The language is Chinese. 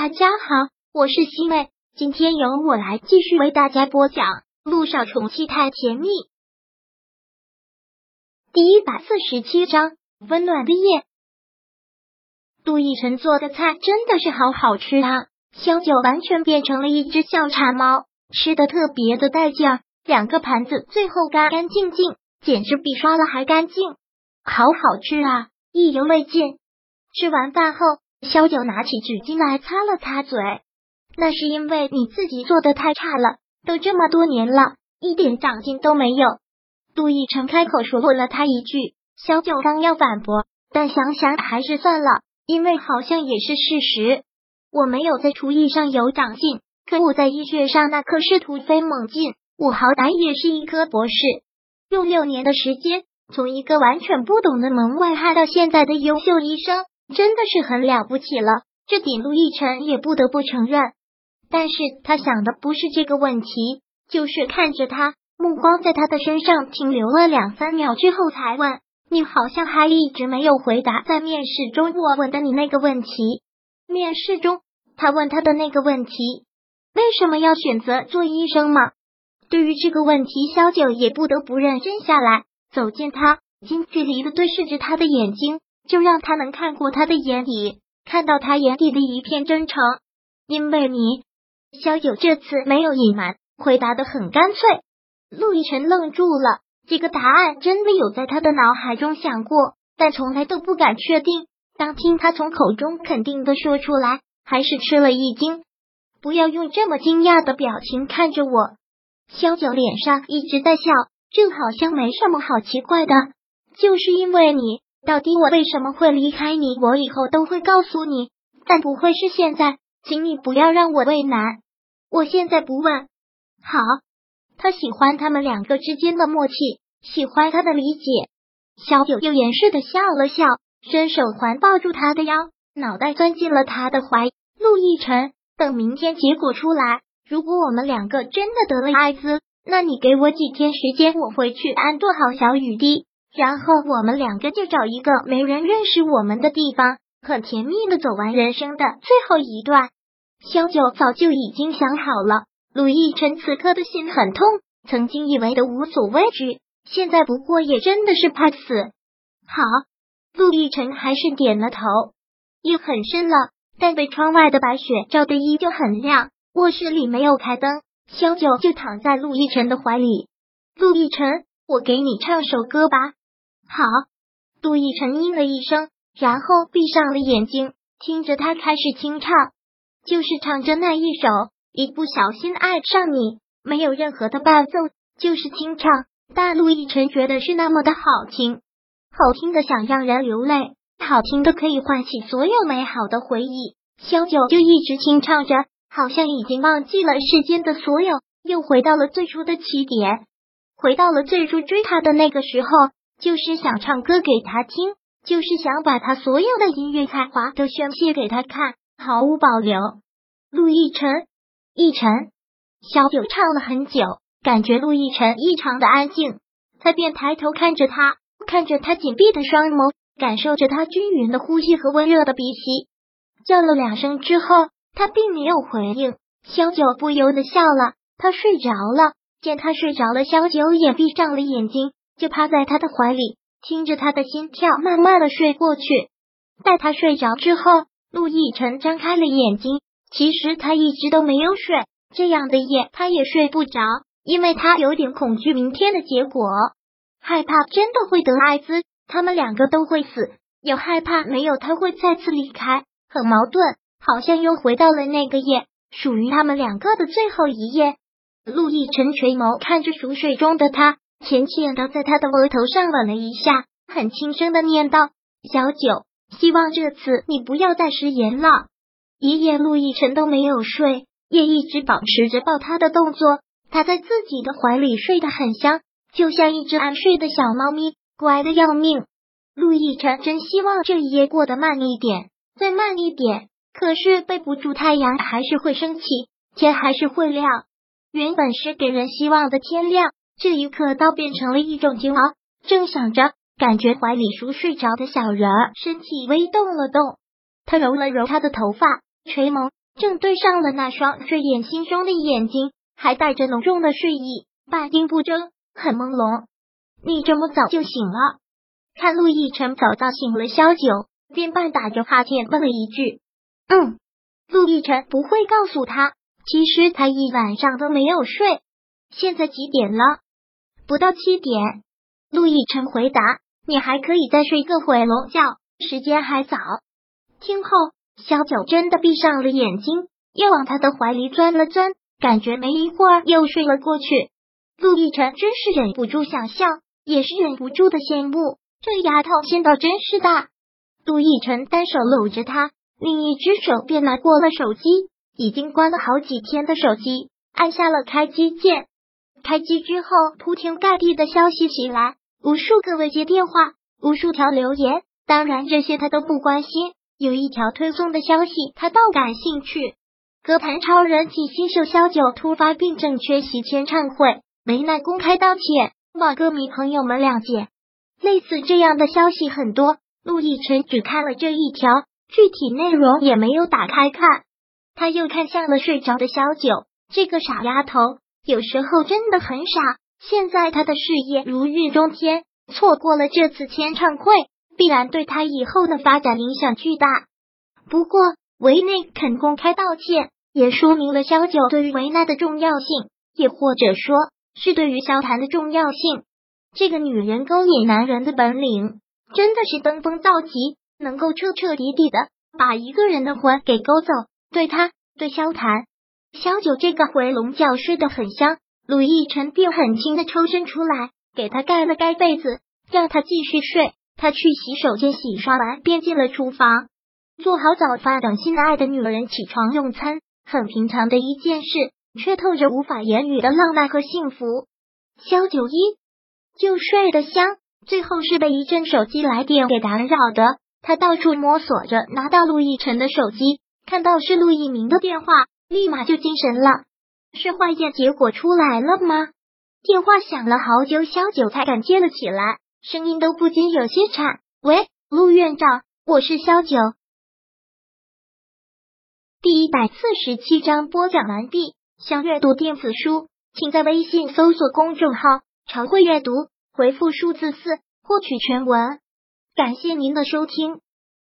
大家好，我是西妹，今天由我来继续为大家播讲《路上宠妻太甜蜜》第一百四十七章温暖的夜。杜奕晨做的菜真的是好好吃啊！萧九完全变成了一只小馋猫，吃的特别的带劲儿，两个盘子最后干干净净，简直比刷了还干净，好好吃啊，意犹未尽。吃完饭后。萧九拿起纸巾来擦了擦嘴，那是因为你自己做的太差了，都这么多年了，一点长进都没有。杜奕晨开口说过了他一句，萧九刚要反驳，但想想还是算了，因为好像也是事实。我没有在厨艺上有长进，可我在医学上那可是突飞猛进。我好歹也是一科博士，用六年的时间，从一个完全不懂的门外汉到现在的优秀医生。真的是很了不起了，这点陆亦辰也不得不承认。但是他想的不是这个问题，就是看着他，目光在他的身上停留了两三秒之后，才问：“你好像还一直没有回答在面试中我问的你那个问题。”面试中，他问他的那个问题：“为什么要选择做医生吗？”对于这个问题，萧九也不得不认真下来，走近他，近距离的对视着他的眼睛。就让他能看过他的眼底，看到他眼底的一片真诚。因为你，萧九这次没有隐瞒，回答的很干脆。陆亦辰愣住了，这个答案真的有在他的脑海中想过，但从来都不敢确定。当听他从口中肯定的说出来，还是吃了一惊。不要用这么惊讶的表情看着我。萧九脸上一直在笑，这好像没什么好奇怪的，就是因为你。到底我为什么会离开你？我以后都会告诉你，但不会是现在，请你不要让我为难。我现在不问。好，他喜欢他们两个之间的默契，喜欢他的理解。小九又掩饰的笑了笑，伸手环抱住他的腰，脑袋钻进了他的怀。陆亦辰，等明天结果出来，如果我们两个真的得了艾滋，那你给我几天时间，我回去安顿好小雨滴。然后我们两个就找一个没人认识我们的地方，很甜蜜的走完人生的最后一段。萧九早就已经想好了，陆亦辰此刻的心很痛，曾经以为的无所畏惧，现在不过也真的是怕死。好，陆亦辰还是点了头。夜很深了，但被窗外的白雪照得依旧很亮。卧室里没有开灯，萧九就躺在陆亦辰的怀里。陆亦辰，我给你唱首歌吧。好，杜奕晨应了一声，然后闭上了眼睛，听着他开始清唱，就是唱着那一首《一不小心爱上你》，没有任何的伴奏，就是清唱。但陆亦辰觉得是那么的好听，好听的想让人流泪，好听的可以唤起所有美好的回忆。萧九就一直清唱着，好像已经忘记了世间的所有，又回到了最初的起点，回到了最初追他的那个时候。就是想唱歌给他听，就是想把他所有的音乐才华都宣泄给他看，毫无保留。陆亦辰，亦辰，小九唱了很久，感觉陆亦辰异常的安静，他便抬头看着他，看着他紧闭的双眸，感受着他均匀的呼吸和温热的鼻息。叫了两声之后，他并没有回应，小九不由得笑了。他睡着了，见他睡着了，小九也闭上了眼睛。就趴在他的怀里，听着他的心跳慢慢的睡过去。待他睡着之后，陆亦辰张开了眼睛。其实他一直都没有睡，这样的夜他也睡不着，因为他有点恐惧明天的结果，害怕真的会得艾滋，他们两个都会死，又害怕没有他会再次离开，很矛盾，好像又回到了那个夜，属于他们两个的最后一夜。陆亦辰垂眸看着熟睡中的他。浅浅的在他的额头上吻了一下，很轻声的念道：“小九，希望这次你不要再食言了。”一夜，陆亦辰都没有睡，也一直保持着抱他的动作。他在自己的怀里睡得很香，就像一只安睡的小猫咪，乖的要命。陆亦辰真希望这一夜过得慢一点，再慢一点。可是背不住太阳，还是会升起，天还是会亮。原本是给人希望的天亮。这一刻，倒变成了一种煎熬。正想着，感觉怀里熟睡着的小人儿身体微动了动，他揉了揉他的头发，垂眸正对上了那双睡眼惺忪的眼睛，还带着浓重的睡意，半阴不睁，很朦胧。你这么早就醒了？看陆亦辰早早醒了萧九，便半打着哈欠问了一句：“嗯。”陆亦辰不会告诉他，其实他一晚上都没有睡。现在几点了？不到七点。陆亦辰回答：“你还可以再睡个回笼觉，时间还早。”听后，萧九真的闭上了眼睛，又往他的怀里钻了钻，感觉没一会儿又睡了过去。陆亦辰真是忍不住想笑，也是忍不住的羡慕，这丫头心倒真是大。陆亦辰单手搂着她，另一只手便拿过了手机，已经关了好几天的手机，按下了开机键。开机之后，铺天盖地的消息袭来，无数个未接电话，无数条留言。当然，这些他都不关心。有一条推送的消息，他倒感兴趣。歌坛超人气新秀萧九突发病症缺席签唱会，没奈公开道歉，望歌迷朋友们谅解。类似这样的消息很多，陆亦辰只看了这一条，具体内容也没有打开看。他又看向了睡着的萧九，这个傻丫头。有时候真的很傻。现在他的事业如日中天，错过了这次签唱会，必然对他以后的发展影响巨大。不过维内肯公开道歉，也说明了萧九对于维奈的重要性，也或者说是对于萧谈的重要性。这个女人勾引男人的本领真的是登峰造极，能够彻彻底底的把一个人的魂给勾走。对他，对萧谈。萧九这个回笼觉睡得很香，陆亦辰便很轻的抽身出来，给他盖了盖被子，让他继续睡。他去洗手间洗刷完，便进了厨房，做好早饭，等心爱的女人起床用餐。很平常的一件事，却透着无法言语的浪漫和幸福。萧九一就睡得香，最后是被一阵手机来电给打扰的。他到处摸索着，拿到陆亦辰的手机，看到是陆一鸣的电话。立马就精神了，是化验结果出来了吗？电话响了好久，萧九才敢接了起来，声音都不禁有些颤。喂，陆院长，我是萧九。第一百四十七章播讲完毕。想阅读电子书，请在微信搜索公众号“常会阅读”，回复数字四获取全文。感谢您的收听。